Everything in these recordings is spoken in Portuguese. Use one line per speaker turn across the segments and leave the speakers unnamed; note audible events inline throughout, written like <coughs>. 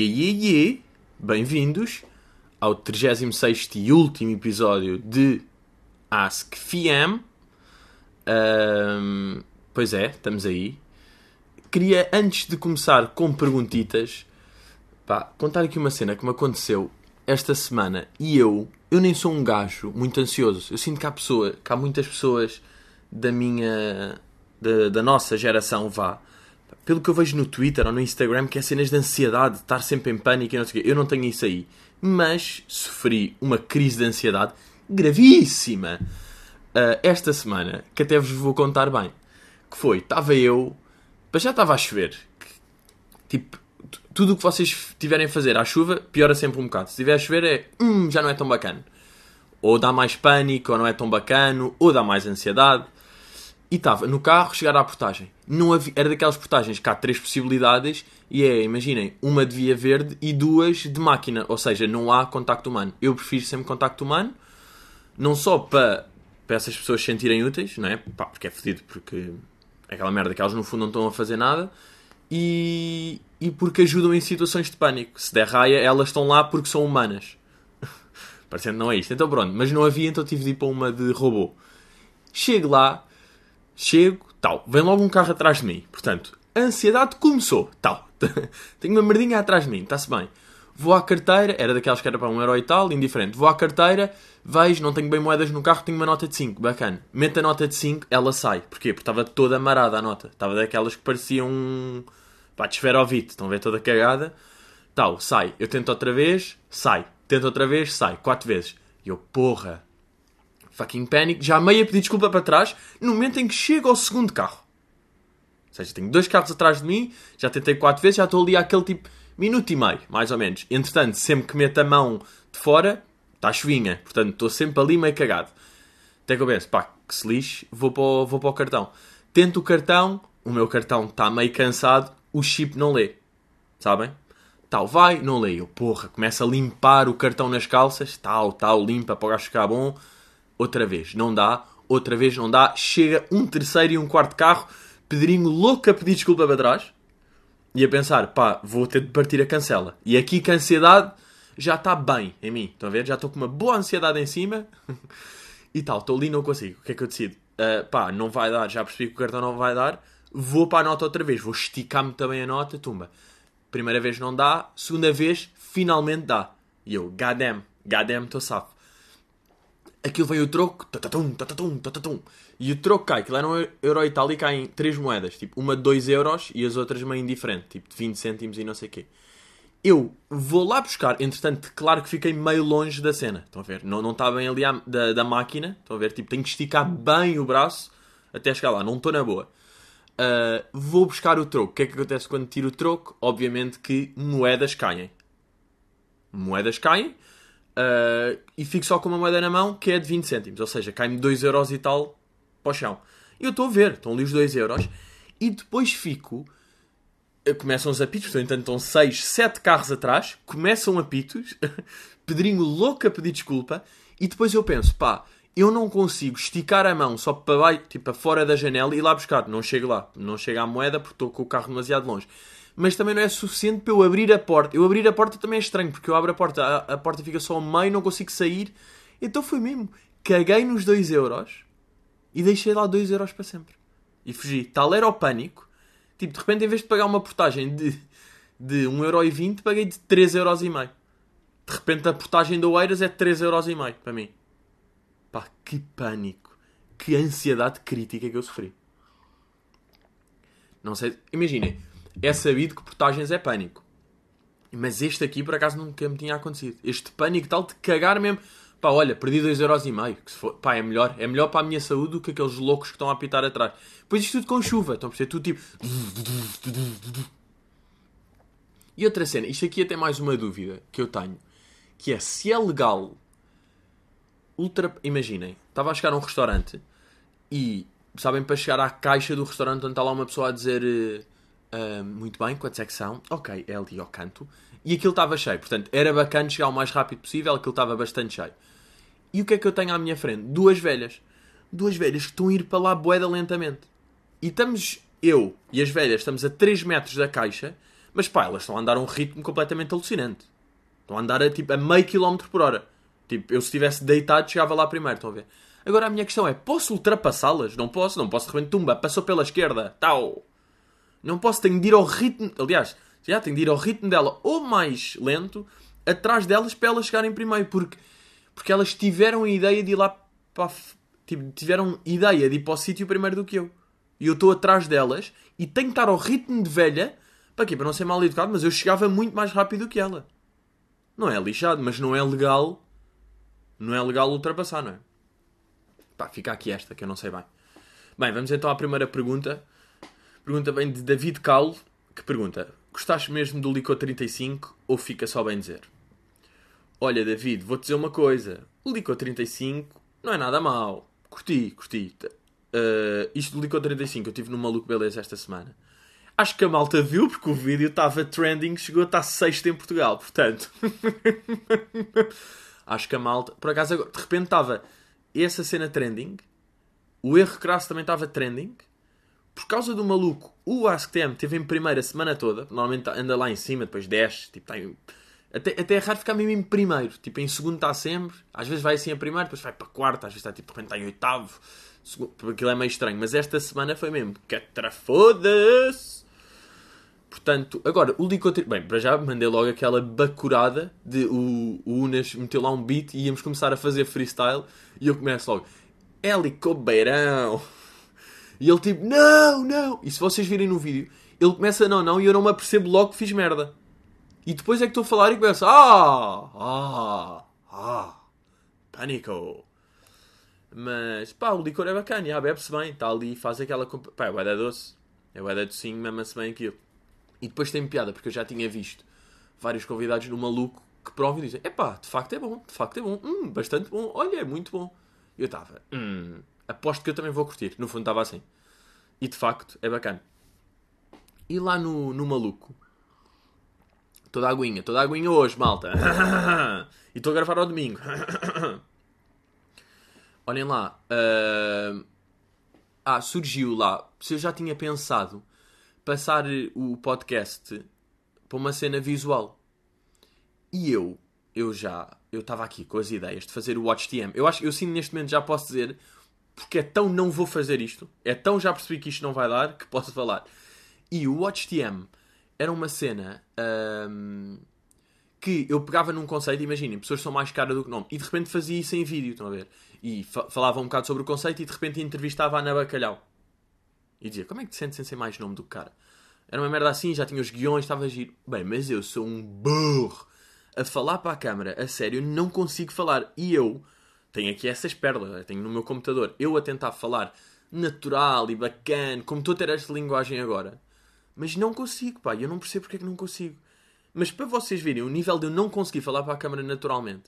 Iê, iê, iê, bem-vindos ao 36 e último episódio de Ask FM. Ahm, pois é, estamos aí. Queria, antes de começar com perguntitas, pá, contar aqui uma cena que me aconteceu esta semana e eu, eu nem sou um gajo muito ansioso. Eu sinto que há, pessoa, que há muitas pessoas da minha, da, da nossa geração, vá, pelo que eu vejo no Twitter ou no Instagram, que é cenas de ansiedade, de estar sempre em pânico e não sei o quê. Eu não tenho isso aí. Mas sofri uma crise de ansiedade gravíssima uh, esta semana, que até vos vou contar bem. Que foi, estava eu, mas já estava a chover. Tipo, tudo o que vocês tiverem a fazer à chuva, piora sempre um bocado. Se estiver a chover é, hum, já não é tão bacana. Ou dá mais pânico, ou não é tão bacano, ou dá mais ansiedade. E estava no carro, chegar à portagem. Não havia, era daquelas portagens que há três possibilidades e é, imaginem, uma de via verde e duas de máquina. Ou seja, não há contacto humano. Eu prefiro sempre contacto humano, não só para, para essas pessoas se sentirem úteis, não é? Pá, porque é fedido, porque é aquela merda que elas no fundo não estão a fazer nada. E, e porque ajudam em situações de pânico. Se der raia, elas estão lá porque são humanas. <laughs> Parecendo não é isto. Então pronto, mas não havia, então tive de ir para uma de robô. Chego lá, chego, tal, vem logo um carro atrás de mim. Portanto, a ansiedade começou, tal. <laughs> Tenho uma merdinha atrás de mim, está-se bem. Vou à carteira, era daquelas que era para um euro e tal, indiferente. Vou à carteira, vejo, não tenho bem moedas no carro, tenho uma nota de 5, bacana. Meto a nota de 5, ela sai. Porquê? Porque estava toda amarada a nota. Estava daquelas que pareciam um... pá, de esferovite, estão a ver toda cagada. Tal, sai. Eu tento outra vez, sai. Tento outra vez, sai. Quatro vezes. E eu, porra, fucking panic, já meio a pedir desculpa para trás, no momento em que chego ao segundo carro. Ou seja, tenho dois carros atrás de mim, já tentei quatro vezes, já estou ali àquele tipo minuto e meio, mais ou menos. Entretanto, sempre que meto a mão de fora, está chuvinha. Portanto, estou sempre ali meio cagado. Até que eu penso, pá, que se lixe, vou para o, vou para o cartão. Tento o cartão, o meu cartão está meio cansado, o chip não lê. Sabem? Tal, vai, não lê. Eu, porra, começa a limpar o cartão nas calças, tal, tal, limpa para o gajo ficar bom outra vez não dá, outra vez não dá, chega um terceiro e um quarto carro, Pedrinho louco a pedir desculpa para trás e a pensar, pá, vou ter de partir a cancela. E aqui que a ansiedade já está bem em mim, estão a ver? Já estou com uma boa ansiedade em cima <laughs> e tal, estou ali não consigo. O que é que eu decido? Ah, pá, não vai dar, já percebi que o cartão não vai dar, vou para a nota outra vez, vou esticar-me também a nota, tumba. Primeira vez não dá, segunda vez finalmente dá. E eu, goddamn, goddamn, estou safo aquilo veio o troco, tatatum, tatatum, tatatum. E o troco cai, aquilo era um euro e tal, e caem três moedas, tipo, uma de 2 euros e as outras meio indiferente, tipo, de 20 cêntimos e não sei o quê. Eu vou lá buscar, entretanto, claro que fiquei meio longe da cena, estão a ver? Não, não está bem ali à- da, da máquina, estão a ver? Tipo, tenho que esticar bem o braço até chegar lá, não estou na boa. Ah, vou buscar o troco. O que é que acontece quando tiro o troco? Obviamente que moedas caem. Moedas caem, Uh, e fico só com uma moeda na mão que é de 20 cêntimos, ou seja, cai-me 2 euros e tal para o chão. E eu estou a ver, estão ali os 2 euros, e depois fico. uh, Começam os apitos, portanto estão 6, 7 carros atrás, começam apitos, <laughs> Pedrinho louco a pedir desculpa, e depois eu penso, pá, eu não consigo esticar a mão só para baixo, tipo para fora da janela e ir lá buscar. Não chego lá, não chego à moeda porque estou com o carro demasiado longe mas também não é suficiente para eu abrir a porta. Eu abrir a porta também é estranho, porque eu abro a porta, a, a porta fica só ao meio, não consigo sair. Então foi mesmo. Caguei nos 2 euros e deixei lá 2 euros para sempre. E fugi. Tal era o pânico. Tipo, de repente, em vez de pagar uma portagem de, de 1,20€, paguei de 3,5€. De repente, a portagem do Oeiras é de 3,5€ para mim. Pá, que pânico. Que ansiedade crítica que eu sofri. Não sei. Imaginem é sabido que portagens é pânico. Mas este aqui, por acaso, nunca me tinha acontecido. Este pânico tal de cagar mesmo. Pá, olha, perdi 2,5€. Que se for... Pá, é melhor. É melhor para a minha saúde do que aqueles loucos que estão a apitar atrás. Pois isto tudo com chuva. Estão a perceber? Tudo tipo... E outra cena. Isto aqui é até mais uma dúvida que eu tenho. Que é se é legal... Ultra... Imaginem. Estava a chegar a um restaurante e... Sabem, para chegar à caixa do restaurante onde está lá uma pessoa a dizer... Uh, muito bem, quantos é que são? Ok, é ali ao canto. E aquilo estava cheio, portanto, era bacana chegar o mais rápido possível, aquilo estava bastante cheio. E o que é que eu tenho à minha frente? Duas velhas. Duas velhas que estão a ir para lá boeda lentamente. E estamos, eu e as velhas, estamos a 3 metros da caixa, Mas pá, elas estão a andar a um ritmo completamente alucinante. Estão a andar a, tipo, a meio quilómetro por hora. Tipo, eu se estivesse deitado chegava lá primeiro, estão a ver? Agora a minha questão é, posso ultrapassá-las? Não posso, não posso de repente, tumba, passou pela esquerda, tal. Não posso, tenho de ir ao ritmo, aliás, já tenho de ir ao ritmo dela ou mais lento, atrás delas para elas chegarem primeiro, porque, porque elas tiveram a ideia de ir lá para, tipo, tiveram ideia de ir para o sítio primeiro do que eu. E eu estou atrás delas e tenho de estar ao ritmo de velha, para quê? Para não ser mal educado, mas eu chegava muito mais rápido que ela. Não é lixado, mas não é legal. Não é legal ultrapassar, não é? Pá, fica aqui esta, que eu não sei bem. Bem, vamos então à primeira pergunta. Pergunta bem de David Calo, que pergunta: Gostaste mesmo do Licor 35 ou fica só bem dizer? Olha, David, vou-te dizer uma coisa. O Licor 35 não é nada mau. Curti, curti. Uh, isto do Licor 35 eu tive no Maluco Beleza esta semana. Acho que a malta viu porque o vídeo estava trending, chegou a estar sexto em Portugal, portanto. <laughs> Acho que a malta. Por acaso, de repente estava essa cena trending, o erro crasso também estava trending. Por causa do maluco, o AskTM teve em primeira semana toda. Normalmente anda lá em cima, depois desce. Tipo, tem... até, até é raro ficar mesmo em primeiro. Tipo, em segundo está sempre. Às vezes vai assim a primeiro, depois vai para quarto. Às vezes está tipo, está em oitavo. Segundo... Aquilo é meio estranho. Mas esta semana foi mesmo. Catrafoda-se! Portanto, agora, o Licotri... Bem, para já mandei logo aquela bacurada de o, o Unas meteu lá um beat e íamos começar a fazer freestyle e eu começo logo Helicobeirão e ele tipo, não, não e se vocês virem no vídeo, ele começa não, não e eu não me apercebo logo que fiz merda e depois é que estou a falar e começa ah, ah, ah pânico mas pá, o licor é bacana, já bebe-se bem, está ali, faz aquela. Pá, é o doce, é o docinho, mama-se bem aquilo. E depois tem piada, porque eu já tinha visto vários convidados no maluco que provam e dizem: epá, de facto é bom, de facto é bom, hum, bastante bom, olha, é muito bom. E eu estava, hum, aposto que eu também vou curtir. No fundo estava assim. E de facto é bacana. E lá no, no maluco, toda a aguinha, toda a aguinha hoje, malta. <coughs> e estou a gravar ao domingo. <coughs> Olhem lá. Uh... Ah, surgiu lá. Se eu já tinha pensado passar o podcast para uma cena visual. E eu, eu já, eu estava aqui com as ideias de fazer o WatchTM. Eu acho, eu sim neste momento já posso dizer, porque é tão não vou fazer isto, é tão já percebi que isto não vai dar, que posso falar. E o WatchTM era uma cena hum, que eu pegava num conceito, imaginem, pessoas são mais caras do que nome, e de repente fazia isso em vídeo, estão a ver? E falava um bocado sobre o conceito e de repente entrevistava a Ana Bacalhau. E dizia, como é que te sentes sem ser mais nome do que cara? Era uma merda assim, já tinha os guiões, estava a giro. Bem, mas eu sou um burro. A falar para a câmara, a sério, não consigo falar. E eu tenho aqui essas pérolas, tenho no meu computador. Eu a tentar falar natural e bacana, como estou a ter esta linguagem agora. Mas não consigo, pá, eu não percebo porque é que não consigo. Mas para vocês verem o nível de eu não conseguir falar para a câmara naturalmente,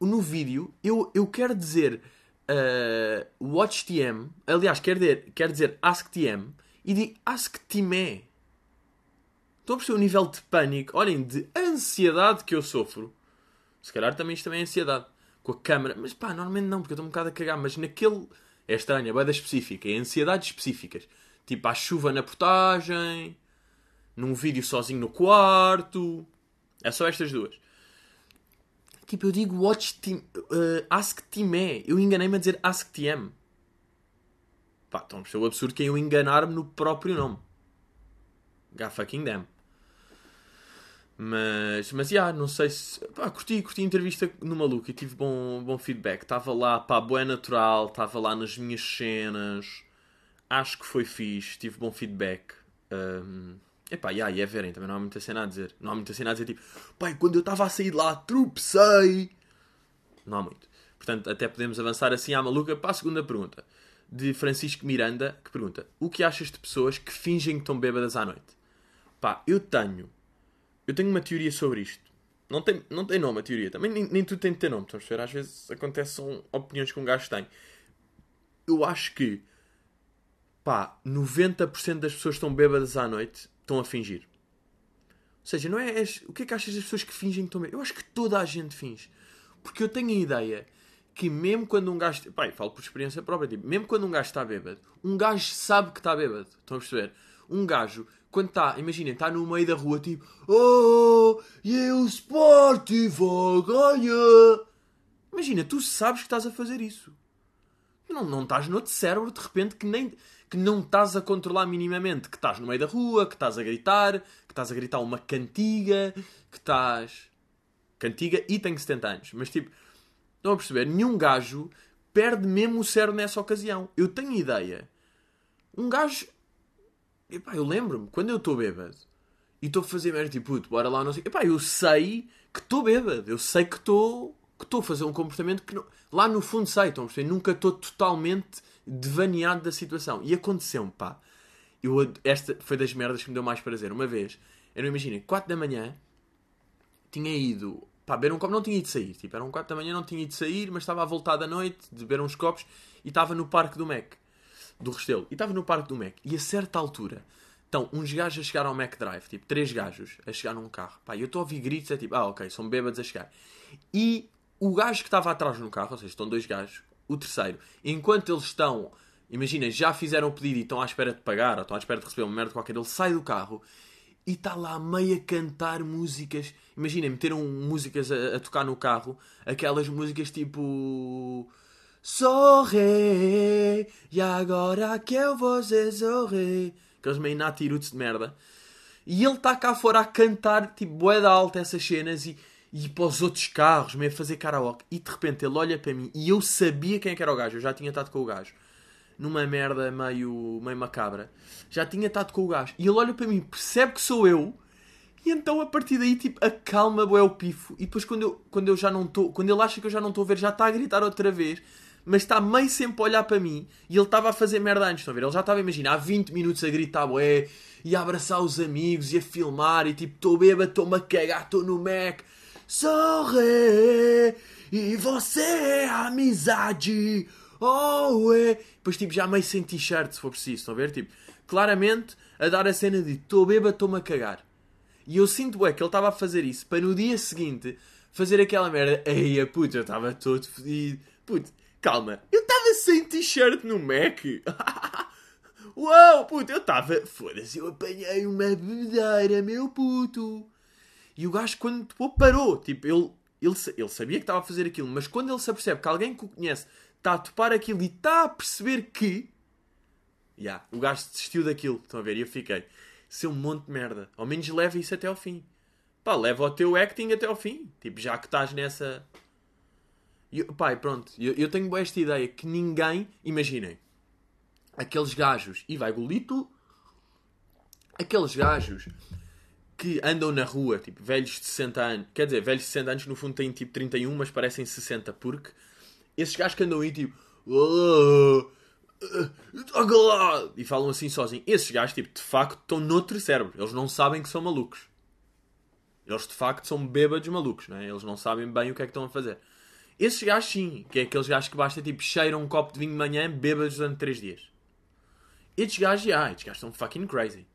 no vídeo eu, eu quero dizer uh, WatchTM, aliás, quer dizer, quer dizer AskTM, e digo AskTime. Estão a perceber o nível de pânico, olhem, de ansiedade que eu sofro. Se calhar também isto também é ansiedade. Com a câmera. Mas pá, normalmente não, porque eu estou um bocado a cagar. Mas naquele. É estranho, é bada específica. É ansiedades específicas. Tipo, há chuva na portagem. Num vídeo sozinho no quarto. É só estas duas. Tipo, eu digo watch team, uh, ask team é. Eu enganei-me a dizer ask TM. Pá, então é o absurdo que é eu enganar-me no próprio nome. God fucking damn. Mas, mas, yeah, não sei se... Pá, curti, curti a entrevista no Maluco e tive bom, bom feedback. Estava lá, pá, boa natural, estava lá nas minhas cenas. Acho que foi fixe, tive bom feedback. Um, Epá, yeah, e é verem, também não há muita cena a dizer. Não há muita cena a dizer tipo, pai, quando eu estava a sair lá, tropecei. Não há muito. Portanto, até podemos avançar assim à maluca para a segunda pergunta. De Francisco Miranda, que pergunta: O que achas de pessoas que fingem que estão bêbadas à noite? Pá, eu tenho. Eu tenho uma teoria sobre isto. Não tem, não tem nome a teoria. Também nem, nem tudo tem de ter nome. Estamos a ver? Às vezes acontecem opiniões que um gajo tem. Eu acho que. Pá, 90% das pessoas que estão bêbadas à noite estão a fingir. Ou seja, não é. És, o que é que achas das pessoas que fingem que estão bêbadas? Eu acho que toda a gente finge. Porque eu tenho a ideia que mesmo quando um gajo. Pai, falo por experiência própria, tipo, mesmo quando um gajo está bêbado, um gajo sabe que está bêbado. Estão a perceber? Um gajo, quando está, imaginem, está no meio da rua, tipo, oh, e o Sporting vai ganhar. Imagina, tu sabes que estás a fazer isso. Não, não estás no outro cérebro, de repente, que, nem, que não estás a controlar minimamente. Que estás no meio da rua, que estás a gritar, que estás a gritar uma cantiga, que estás... Cantiga e tenho 70 anos. Mas, tipo, estão a perceber? Nenhum gajo perde mesmo o cérebro nessa ocasião. Eu tenho ideia. Um gajo... Epá, eu lembro-me, quando eu estou bêbado e estou a fazer merda, tipo, puto, bora lá, não sei... Epá, eu sei que estou bêbado. Eu sei que estou que estou a fazer um comportamento que não... lá no fundo sei, estão a perceber? Nunca estou totalmente devaneado da situação. E aconteceu-me, pá. Eu, esta foi das merdas que me deu mais prazer. Uma vez, eu não imagino, 4 da manhã, tinha ido, pá, beber um copo, não tinha ido sair. Tipo, eram 4 da manhã, não tinha ido sair, mas estava a voltar da noite, de beber uns copos, e estava no parque do Mac, do Restelo. E estava no parque do Mac. E a certa altura, então, uns gajos a chegar ao Mac Drive, tipo, três gajos a chegar num carro. Pá, eu estou a ouvir gritos, é tipo, ah, ok, são bêbados a chegar. E o gajo que estava atrás no carro, ou seja, estão dois gajos, o terceiro, enquanto eles estão, imagina, já fizeram o pedido e estão à espera de pagar, ou estão à espera de receber uma merda qualquer, ele sai do carro e está lá meio a cantar músicas. Imaginem, meteram músicas a, a, tocar no carro, aquelas músicas tipo. Sorri, e agora que eu vou sorrir. Aqueles meio natiruts de merda. E ele está cá fora a cantar, tipo, boeda alta essas cenas e e para os outros carros, meio a fazer karaoke. E de repente ele olha para mim e eu sabia quem é era o gajo. Eu já tinha estado com o gajo. Numa merda meio, meio macabra. Já tinha estado com o gajo. E ele olha para mim, percebe que sou eu. E então a partir daí, tipo, acalma é o pifo. E depois quando eu, quando eu já não estou... Quando ele acha que eu já não estou a ver, já está a gritar outra vez. Mas está meio sempre a olhar para mim. E ele estava a fazer merda antes, estão a ver? Ele já estava, imagina, há 20 minutos a gritar, ué. E a abraçar os amigos e a filmar. E tipo, estou bêbado, estou-me a cagar, estou no Mac Sorri e você é amizade. Oh, é. Depois, tipo, já meio sem t-shirt, se for preciso. Estão a ver? Tipo, claramente a dar a cena de estou bêbado, estou-me a cagar. E eu sinto, é, que ele estava a fazer isso para no dia seguinte fazer aquela merda. Ei, puta, eu estava todo fodido. Puto, calma, eu estava sem t-shirt no Mac. <laughs> Uau, puto, eu estava. Foda-se, eu apanhei uma bebedeira, meu puto. E o gajo, quando parou, tipo, ele, ele, ele sabia que estava a fazer aquilo, mas quando ele se apercebe que alguém que o conhece está a topar aquilo e está a perceber que. Yeah, o gajo desistiu daquilo, estão a ver? E eu fiquei, é um monte de merda. Ao menos leva isso até ao fim. Pá, leva o teu acting até ao fim. Tipo, já que estás nessa. E, pá, pronto, eu, eu tenho esta ideia que ninguém. Imaginem, aqueles gajos. E vai golito. Aqueles gajos que andam na rua, tipo, velhos de 60 anos. Quer dizer, velhos de 60 anos no fundo têm tipo 31, mas parecem 60, porque esses gajos que andam aí tipo. Oh, oh, e falam assim sozinhos. Esses gajos, tipo, de facto estão noutro cérebro. Eles não sabem que são malucos. Eles de facto são bêbados malucos, não é? Eles não sabem bem o que é que estão a fazer. Esses gajos sim, que é aqueles gajos que basta tipo cheiram um copo de vinho de manhã, bêbados durante 3 dias. Estes gajos, já, estes gajos estão fucking crazy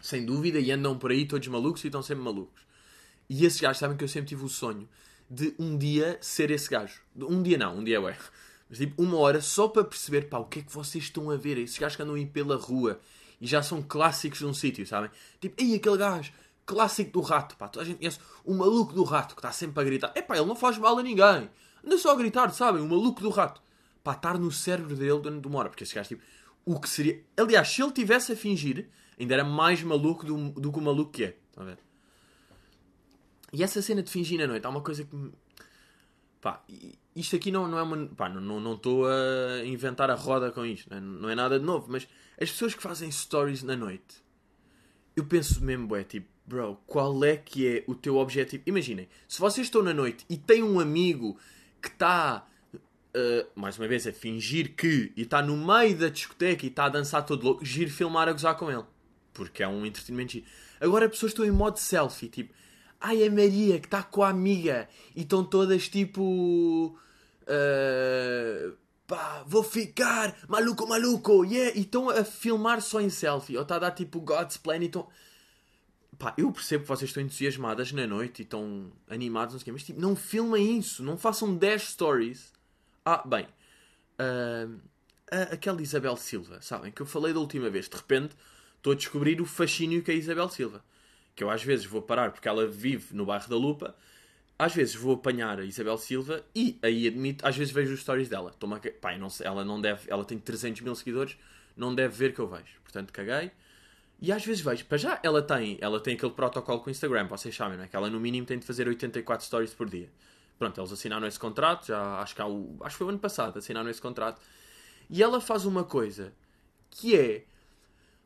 sem dúvida, e andam por aí todos malucos e estão sempre malucos. E esses gajos sabem que eu sempre tive o sonho de um dia ser esse gajo. Um dia não, um dia é. Mas tipo, uma hora só para perceber, pá, o que é que vocês estão a ver? Esses gajos que andam aí pela rua e já são clássicos de um sítio, sabem? Tipo, ei, aquele gajo, clássico do rato, pá, toda a gente conhece o maluco do rato que está sempre a gritar. É pá, ele não faz mal a ninguém. Anda só a gritar, sabem? O maluco do rato. Pá, estar no cérebro dele durante uma hora. Porque esse gajo, tipo, o que seria. Aliás, se ele tivesse a fingir ainda era mais maluco do, do que o maluco que é. Estão a ver? E essa cena de fingir na noite há uma coisa que me... Pá, isto aqui não, não é uma. Pá, não estou a inventar a roda com isto, não é, não é nada de novo, mas as pessoas que fazem stories na noite, eu penso mesmo, é tipo, bro, qual é que é o teu objetivo? Imaginem, se vocês estão na noite e têm um amigo que está, uh, mais uma vez, a fingir que, e está no meio da discoteca e está a dançar todo louco, giro filmar a gozar com ele porque é um entretenimento giro. Agora as pessoas estão em modo selfie, tipo, ai a Maria que está com a amiga e estão todas tipo. Uh, pá, vou ficar, maluco, maluco, yeah, e estão a filmar só em selfie, ou está a dar tipo God's Plan e estão. Pá, eu percebo que vocês estão entusiasmadas na noite e estão animados, não sei o quê, mas tipo, não filmem isso, não façam 10 stories. Ah, bem, uh, aquela Isabel Silva, sabem, que eu falei da última vez, de repente estou a descobrir o fascínio que é a Isabel Silva. Que eu às vezes vou parar porque ela vive no bairro da Lupa, às vezes vou apanhar a Isabel Silva e aí admito, às vezes vejo os stories dela. Toma, pá, não sei, ela não deve, ela tem 300 mil seguidores, não deve ver que eu vejo. Portanto, caguei. E às vezes vejo, para já ela tem, ela tem aquele protocolo com o Instagram, vocês sabem, não é? Que ela no mínimo tem de fazer 84 stories por dia. Pronto, eles assinaram esse contrato, já acho que, o, acho que foi o ano passado, assinaram esse contrato. E ela faz uma coisa que é,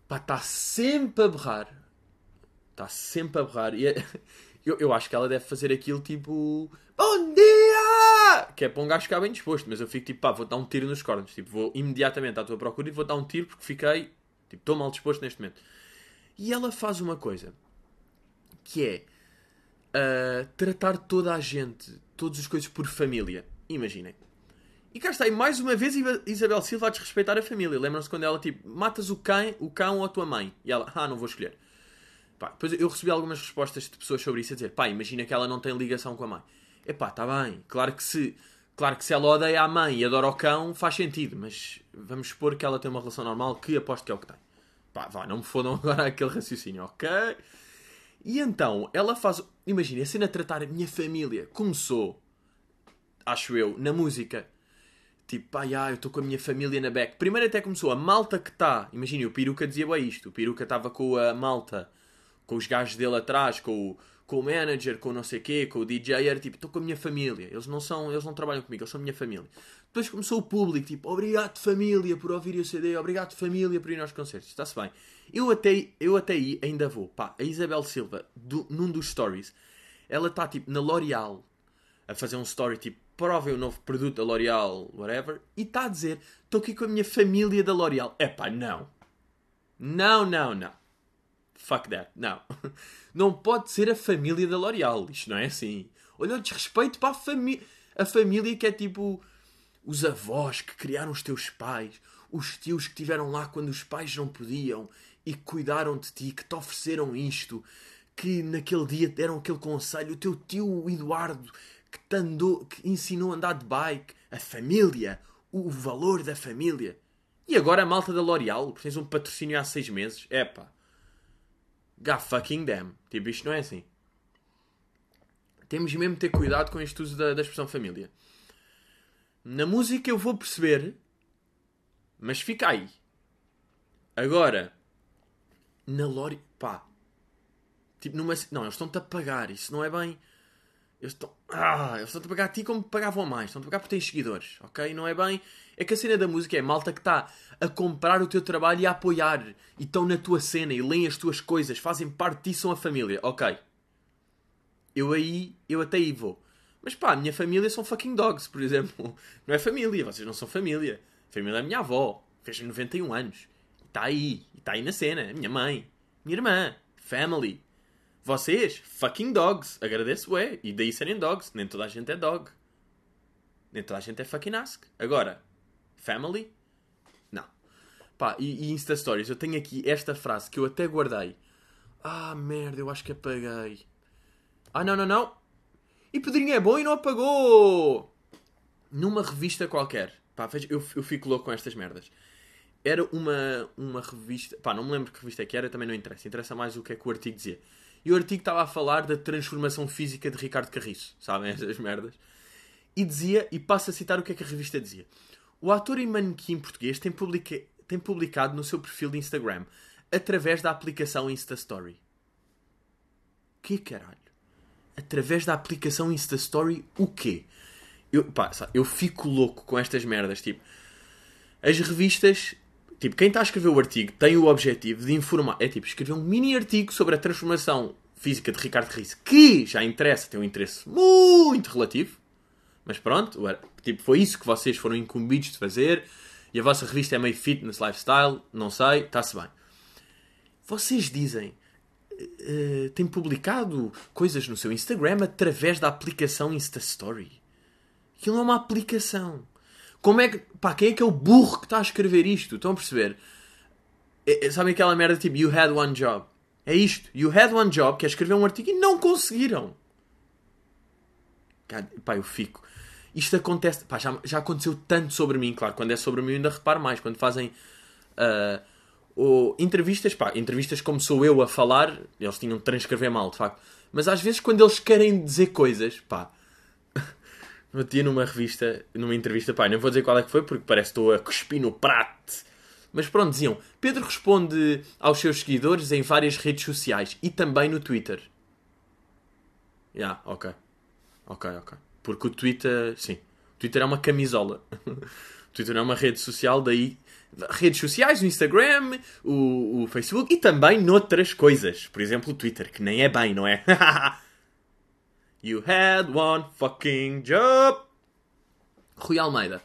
pá, está sempre a berrar. Está sempre a berrar. E é, <laughs> eu, eu acho que ela deve fazer aquilo tipo, bom dia! Que é para um gajo ficar bem disposto, mas eu fico tipo, pá, vou dar um tiro nos cornos. Tipo, vou imediatamente à tua procura e vou dar um tiro porque fiquei, tipo, estou mal disposto neste momento. E ela faz uma coisa que é uh, tratar toda a gente, todas as coisas por família. Imaginem. E cá está, e mais uma vez Isabel Silva a desrespeitar a família. Lembram-se quando ela tipo, matas o cão, o cão ou a tua mãe? E ela, ah, não vou escolher. Pá, depois eu recebi algumas respostas de pessoas sobre isso a dizer, pá, imagina que ela não tem ligação com a mãe. Epá, está bem, claro que se Claro que se ela odeia a mãe e adora o cão, faz sentido, mas vamos supor que ela tem uma relação normal, que aposto que é o que tem. Pá, vá, não me fodam <laughs> agora aquele raciocínio, ok? E então, ela faz. Imagina, a cena tratar a minha família começou, acho eu, na música. Tipo, pá, já, eu estou com a minha família na back. Primeiro até começou a malta que está. Imagina, o Peruca dizia bem isto. O Peruca estava com a malta, com os gajos dele atrás, com o com o manager, com não sei o quê, com o DJ, era tipo, estou com a minha família. Eles não são, eles não trabalham comigo, eles são a minha família. Depois começou o público, tipo, obrigado família por ouvir o CD, obrigado família por ir aos concertos. Está-se bem. Eu até, eu até aí ainda vou. Pá, a Isabel Silva, do, num dos stories, ela está tipo na L'Oreal a fazer um story tipo, provem o novo produto da L'Oreal, whatever, e está a dizer, estou aqui com a minha família da L'Oreal. É pá, não. Não, não, não. Fuck that. Não. <laughs> Não pode ser a família da L'Oreal. Isto não é assim. Olha o desrespeito para a família. A família que é tipo os avós que criaram os teus pais, os tios que estiveram lá quando os pais não podiam e que cuidaram de ti, que te ofereceram isto, que naquele dia deram aquele conselho, o teu tio Eduardo que te andou, que ensinou a andar de bike, a família, o valor da família. E agora a malta da L'Oreal, tens um patrocínio há seis meses, epá. God fucking damn. Tipo, isto não é assim. Temos mesmo de ter cuidado com este uso da, da expressão família. Na música eu vou perceber, mas fica aí. Agora, na Lori, pá, tipo numa. Não, eles estão-te a pagar, isso não é bem. Eles estão. Ah, eles estão-te a pagar a ti como pagavam mais, estão-te a pagar porque tens seguidores, ok? Não é bem. É que a cena da música é malta que está a comprar o teu trabalho e a apoiar. E estão na tua cena e leem as tuas coisas, fazem parte disso, são a família. Ok. Eu aí, eu até aí vou. Mas pá, a minha família são fucking dogs, por exemplo. <laughs> Não é família, vocês não são família. A família é a minha avó, fez 91 anos. Está aí, está aí na cena. A minha mãe, minha irmã, family. Vocês, fucking dogs. Agradeço, é. E daí serem dogs. Nem toda a gente é dog. Nem toda a gente é fucking ask. Agora, family? Não. Pá, e, e Insta Stories, eu tenho aqui esta frase que eu até guardei. Ah, merda, eu acho que apaguei. Ah, não, não, não. E Pedrinho é bom e não apagou! Numa revista qualquer. Pá, veja, eu, eu fico louco com estas merdas. Era uma, uma revista. Pá, não me lembro que revista é que era, também não interessa. Interessa mais o que é que o artigo dizia. E o artigo estava a falar da transformação física de Ricardo Carriço. Sabem <laughs> essas merdas? E dizia, e passo a citar o que é que a revista dizia. O ator e manequim português tem, publica, tem publicado no seu perfil de Instagram através da aplicação Insta Story. Que caralho? Através da aplicação Insta Story, o quê? Eu, pá, eu fico louco com estas merdas. Tipo, as revistas. Tipo, quem está a escrever o artigo tem o objetivo de informar. É tipo, escrever um mini artigo sobre a transformação física de Ricardo Reis, que já interessa, tem um interesse muito relativo. Mas pronto, tipo, foi isso que vocês foram incumbidos de fazer. E a vossa revista é meio fitness, lifestyle, não sei, está-se bem. Vocês dizem, uh, publicado coisas no seu Instagram através da aplicação Insta Story. Aquilo é uma aplicação. Como é que. Pá, quem é que é o burro que está a escrever isto? Estão a perceber? É, é, sabem aquela merda tipo You had one job? É isto. You had one job, que é escrever um artigo e não conseguiram. Pá, eu fico. Isto acontece. Pá, já, já aconteceu tanto sobre mim, claro. Quando é sobre mim, ainda reparo mais. Quando fazem uh, entrevistas, pá, entrevistas como sou eu a falar, eles tinham de transcrever mal, de facto. Mas às vezes quando eles querem dizer coisas, pá, metia numa revista, numa entrevista, pá, não vou dizer qual é que foi porque parece que estou a cuspir no prato. Mas pronto, diziam, Pedro responde aos seus seguidores em várias redes sociais e também no Twitter. Já, yeah, ok. Ok, ok. Porque o Twitter, sim, o Twitter é uma camisola. <laughs> o Twitter é uma rede social, daí redes sociais, o Instagram, o, o Facebook e também noutras coisas. Por exemplo, o Twitter, que nem é bem, não é? <laughs> you had one fucking job. Rui Almeida.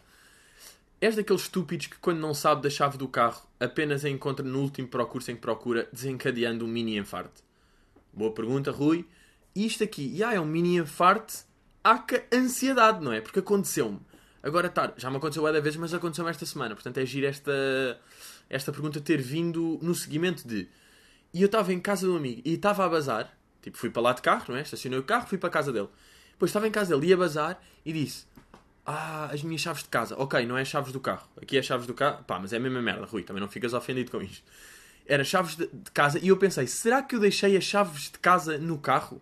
És daqueles estúpidos que, quando não sabe da chave do carro, apenas a encontra no último percurso em que procura, desencadeando um mini infarte? Boa pergunta, Rui. Isto aqui, já é um mini infarte, há que ansiedade, não é? Porque aconteceu-me Agora tá, já me aconteceu várias vezes, mas aconteceu-me esta semana. Portanto, é giro esta, esta pergunta ter vindo no seguimento de. E eu estava em casa de um amigo e estava a bazar. Tipo, fui para lá de carro, não é? Estacionei o carro, fui para a casa dele. Depois estava em casa dele, ia bazar e disse: Ah, as minhas chaves de casa. Ok, não é as chaves do carro. Aqui é as chaves do carro. Pá, mas é a mesma merda, Rui. Também não ficas ofendido com isto. Era chaves de, de casa e eu pensei: será que eu deixei as chaves de casa no carro?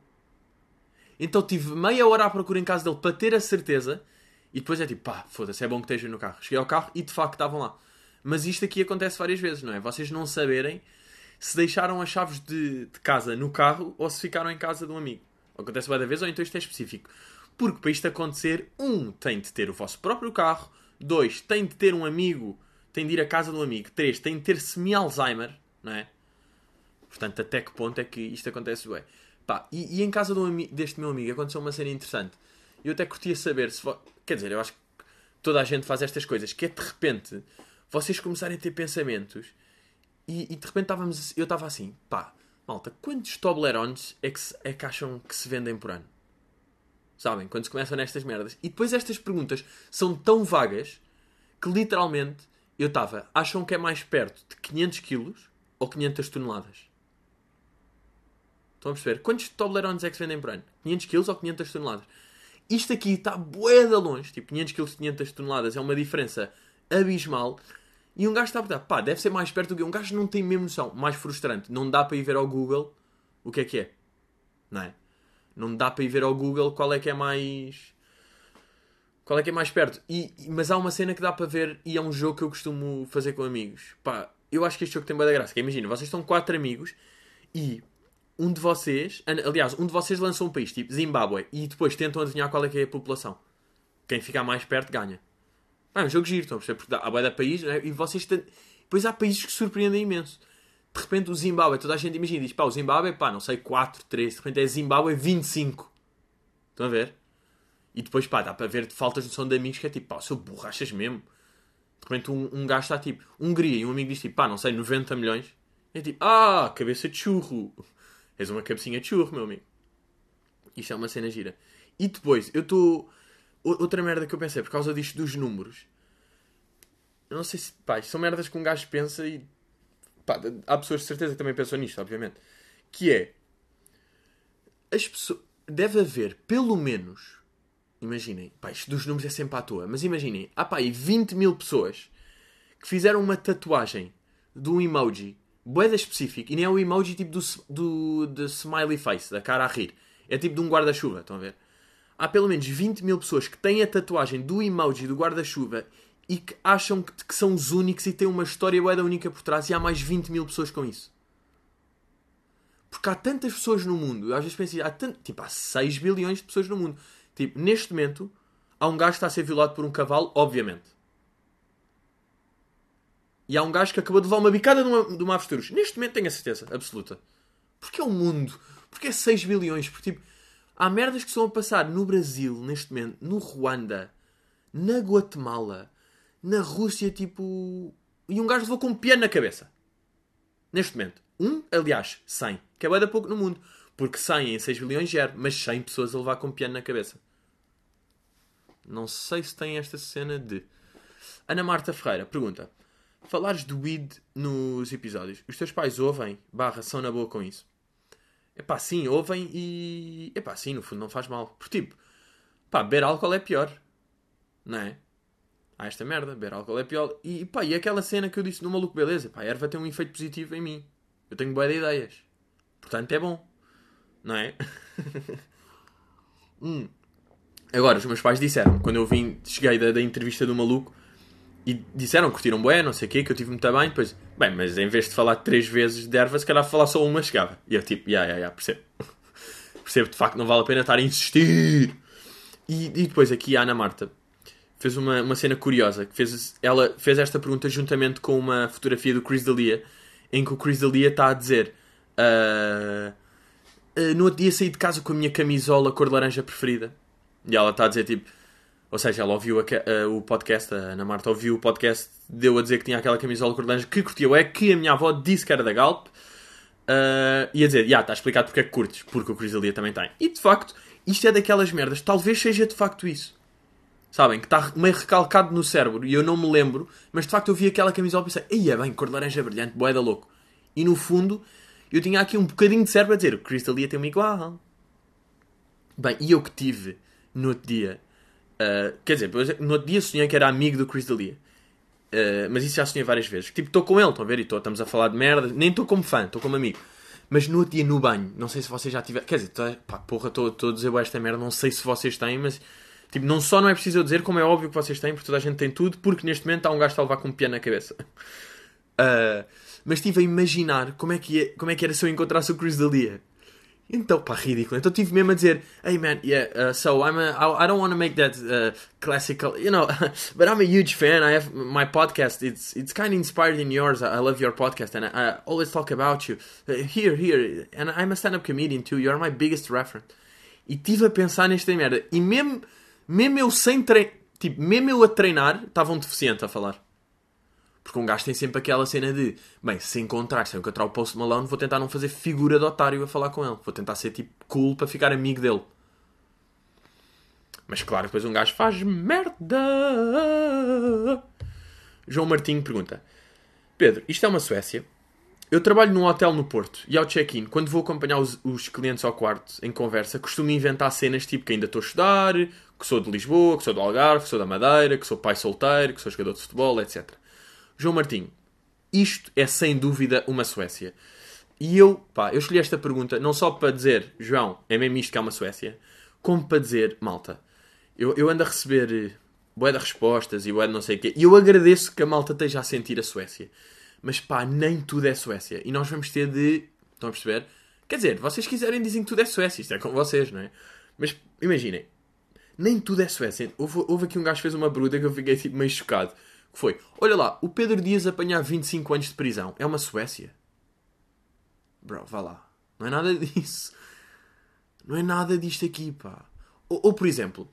Então tive meia hora à procura em casa dele para ter a certeza e depois é tipo, pá, foda-se, é bom que esteja no carro. Cheguei ao carro e de facto estavam lá. Mas isto aqui acontece várias vezes, não é? Vocês não saberem se deixaram as chaves de, de casa no carro ou se ficaram em casa de um amigo. Acontece várias vezes ou então isto é específico. Porque para isto acontecer, um, tem de ter o vosso próprio carro. Dois, tem de ter um amigo, tem de ir à casa do amigo. Três, tem de ter semi-Alzheimer, não é? Portanto, até que ponto é que isto acontece bem? Pá, e, e em casa um deste meu amigo aconteceu uma cena interessante. Eu até curtia saber se. Quer dizer, eu acho que toda a gente faz estas coisas, que é de repente vocês começarem a ter pensamentos e, e de repente estávamos. Eu estava assim, pá, malta, quantos Toblerones é que, é que acham que se vendem por ano? Sabem? Quando se começam nestas merdas. E depois estas perguntas são tão vagas que literalmente eu estava. Acham que é mais perto de 500 quilos ou 500 toneladas? Estão a perceber? Quantos Toblerones é que se vendem por ano? 500 quilos ou 500 toneladas? Isto aqui está bué de longe. Tipo, 500 kg, 500 toneladas é uma diferença abismal. E um gajo está a perguntar, pá, deve ser mais perto do que um gajo não tem mesmo noção. Mais frustrante. Não dá para ir ver ao Google o que é que é. Não é? Não dá para ir ver ao Google qual é que é mais. Qual é que é mais perto. E, mas há uma cena que dá para ver e é um jogo que eu costumo fazer com amigos. Pá, eu acho que este jogo tem boa da graça. Que imagina, vocês estão quatro amigos e um de vocês, aliás, um de vocês lança um país, tipo Zimbábue, e depois tentam adivinhar qual é que é a população. Quem ficar mais perto ganha. Ah, é um jogo giro, estão a perceber? Porque há boia país, né? e vocês. Depois há países que surpreendem imenso. De repente o Zimbábue, toda a gente imagina, diz, pá, o Zimbábue, pá, não sei, 4, 3, de repente é Zimbábue 25. Estão a ver? E depois, pá, dá para ver de faltas de noção de amigos que é tipo, pá, sou borrachas mesmo. De repente um, um gajo está tipo, Hungria, e um amigo diz tipo, pá, não sei, 90 milhões. E é tipo, ah, cabeça de churro. És uma cabecinha de churro, meu amigo. Isto é uma cena gira. E depois, eu estou. Outra merda que eu pensei, por causa disto dos números. Eu não sei se. Pá, são merdas que um gajo pensa e. Pá, há pessoas de certeza que também pensam nisto, obviamente. Que é. As pessoas. Deve haver, pelo menos. Imaginem. Pá, isto dos números é sempre à toa. Mas imaginem. Há pá, aí 20 mil pessoas que fizeram uma tatuagem de um emoji boeda específico e nem é o emoji tipo do, do, do smiley face, da cara a rir. É tipo de um guarda-chuva, estão a ver? Há pelo menos 20 mil pessoas que têm a tatuagem do emoji do guarda-chuva e que acham que, que, são os únicos e têm uma história boeda única por trás e há mais 20 mil pessoas com isso. Porque há tantas pessoas no mundo, eu às vezes penso, há tanto, tipo, há 6 bilhões de pessoas no mundo. Tipo, neste momento, há um gajo que está a ser violado por um cavalo, obviamente. E há um gajo que acabou de levar uma bicada de uma, de uma avestruz. Neste momento tenho a certeza absoluta. Porque é o mundo. Porque é 6 bilhões. Porque tipo, há merdas que estão a passar no Brasil, neste momento, no Ruanda, na Guatemala, na Rússia, tipo. E um gajo levou com um piano na cabeça. Neste momento. Um, aliás, 100. Que é bem da pouco no mundo. Porque 100 em 6 bilhões gera, mas 100 pessoas a levar com um piano na cabeça. Não sei se tem esta cena de. Ana Marta Ferreira pergunta: falares do weed nos episódios, os teus pais ouvem, barra, são na boa com isso? É pá, sim, ouvem e. É pá, sim, no fundo não faz mal. Porque tipo, pá, beber álcool é pior. Não é? há esta merda, beber álcool é pior. E pá, e aquela cena que eu disse no maluco, beleza, pá, a erva tem um efeito positivo em mim. Eu tenho boa de ideias. Portanto, é bom. Não é? <laughs> hum. Agora, os meus pais disseram, quando eu vim, cheguei da, da entrevista do maluco, e disseram, curtiram bué, não sei o quê, que eu tive muito bem, depois, bem, mas em vez de falar três vezes de erva, se calhar falar só uma chegava. E eu tipo, ya, ya, ya, percebo. <laughs> percebo, de facto, não vale a pena estar a insistir. E, e depois aqui a Ana Marta fez uma, uma cena curiosa, que fez, ela fez esta pergunta juntamente com uma fotografia do Chris D'Elia, em que o Chris D'Elia está a dizer... Uh, uh, no outro dia saí de casa com a minha camisola cor de laranja preferida. E ela está a dizer tipo ou seja, ela ouviu a, a, o podcast, a Ana Marta ouviu o podcast, deu a dizer que tinha aquela camisola cor de laranja que curtiu, é que a minha avó disse que era da Galp. Uh, e a dizer, já, yeah, está explicado porque é que curtes, porque o Chris Alia também tem. E de facto, isto é daquelas merdas, talvez seja de facto isso. Sabem, que está meio recalcado no cérebro e eu não me lembro, mas de facto eu vi aquela camisola e pensei, ia bem, cor de laranja brilhante, boeda louco. E no fundo, eu tinha aqui um bocadinho de cérebro a dizer, o Chris Alia tem uma igual. Bem, e eu que tive no outro dia Uh, quer dizer, no outro dia sonhei que era amigo do Chris D'Elia. Uh, mas isso já sonhei várias vezes. Tipo, estou com ele, estão a ver? E tô, estamos a falar de merda. Nem estou como fã, estou como amigo. Mas no outro dia no banho, não sei se vocês já tiveram. Quer dizer, tô, pá, porra, estou a dizer esta merda, não sei se vocês têm, mas. Tipo, não só não é preciso eu dizer, como é óbvio que vocês têm, porque toda a gente tem tudo, porque neste momento há um gajo a levar com um piano na cabeça. Uh, <laughs> mas estive a imaginar como é, que ia, como é que era se eu encontrasse o Chris D'Elia. Então, pá, ridículo. Então tive mesmo a dizer, hey man, yeah, uh, so I'm a, I, I don't want to make that uh, classical, you know, <laughs> but I'm a huge fan. I have my podcast. It's it's kind of inspired in yours. I, love your podcast and I, I always talk about you. Uh, here, here, and I'm a stand-up comedian too. You're my biggest reference. E tive a pensar nesta merda. E mesmo, mesmo eu sem treinar, tipo, mesmo eu a treinar, estava um deficiente a falar. Porque um gajo tem sempre aquela cena de, bem, se encontrar, se eu encontrar o Post Malone, vou tentar não fazer figura de otário a falar com ele. Vou tentar ser tipo cool para ficar amigo dele. Mas claro, depois um gajo faz merda. João Martinho pergunta: Pedro, isto é uma Suécia? Eu trabalho num hotel no Porto e ao check-in, quando vou acompanhar os, os, clientes ao quarto em conversa, costumo inventar cenas tipo que ainda estou a estudar, que sou de Lisboa, que sou do Algarve, que sou da Madeira, que sou pai solteiro, que sou jogador de futebol, etc. João Martinho, isto é sem dúvida uma Suécia. E eu, pá, eu escolhi esta pergunta não só para dizer, João, é mesmo isto que é uma Suécia, como para dizer, malta, eu, eu ando a receber eh, boé de respostas e boé de não sei o quê, e eu agradeço que a malta esteja a sentir a Suécia. Mas pá, nem tudo é Suécia. E nós vamos ter de. Estão a perceber? Quer dizer, vocês quiserem dizem que tudo é Suécia, isto é com vocês, não é? Mas imaginem, nem tudo é Suécia. Houve, houve aqui um gajo que fez uma bruta que eu fiquei tipo, meio chocado que foi, olha lá, o Pedro Dias apanhar 25 anos de prisão. É uma Suécia? Bro, vá lá. Não é nada <laughs> disso. Não é nada disto aqui, pá. Ou, ou por exemplo,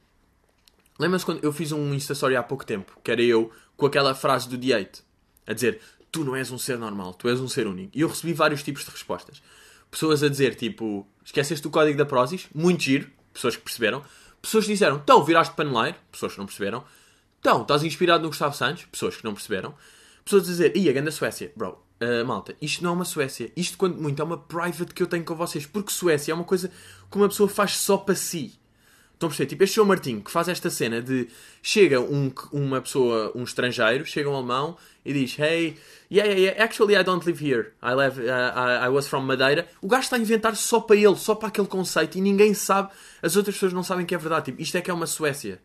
lembra-se quando eu fiz um Insta Story há pouco tempo, que era eu com aquela frase do Diate, a dizer, tu não és um ser normal, tu és um ser único. E eu recebi vários tipos de respostas. Pessoas a dizer, tipo, esqueceste o código da Prozis? Muito giro. Pessoas que perceberam. Pessoas que disseram, então, viraste paneleiro? Pessoas que não perceberam. Então, estás inspirado no Gustavo Santos? Pessoas que não perceberam. Pessoas a dizer, ia, grande Suécia. Bro, uh, malta, isto não é uma Suécia. Isto, quando muito, é uma private que eu tenho com vocês. Porque Suécia é uma coisa que uma pessoa faz só para si. Estão a perceber? Tipo, este João Martinho que faz esta cena de chega um, uma pessoa, um estrangeiro, chega um alemão e diz: Hey, yeah, yeah, yeah, actually I don't live here. I, live, uh, I, I was from Madeira. O gajo está a inventar só para ele, só para aquele conceito e ninguém sabe, as outras pessoas não sabem que é verdade. Tipo, isto é que é uma Suécia.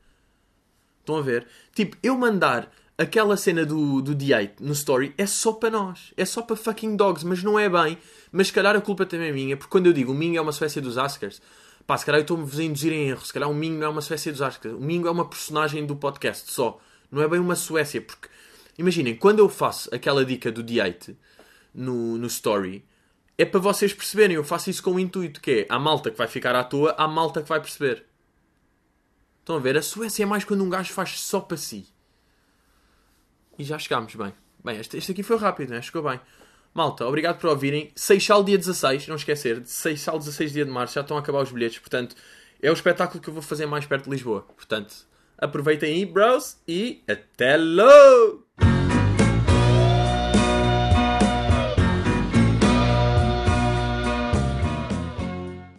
Estão a ver? Tipo, eu mandar aquela cena do, do D8 no story é só para nós. É só para fucking dogs, mas não é bem. Mas se calhar a culpa também é minha, porque quando eu digo o Mingo é uma Suécia dos Oscars, pá, se calhar eu estou-me a induzir em erro. Se calhar o Mingo é uma Suécia dos Oscars. O Mingo é uma personagem do podcast só. Não é bem uma Suécia, porque imaginem, quando eu faço aquela dica do D8 no, no story, é para vocês perceberem. Eu faço isso com o intuito que é há malta que vai ficar à toa, há malta que vai perceber. Estão a ver? A Suécia é mais quando um gajo faz só para si. E já chegámos bem. Bem, este, este aqui foi rápido, né? Chegou bem. Malta, obrigado por ouvirem. Seixal dia 16, não esquecer. Seixal 16 dia de março, já estão a acabar os bilhetes. Portanto, é o espetáculo que eu vou fazer mais perto de Lisboa. Portanto, aproveitem aí, bros. E até logo!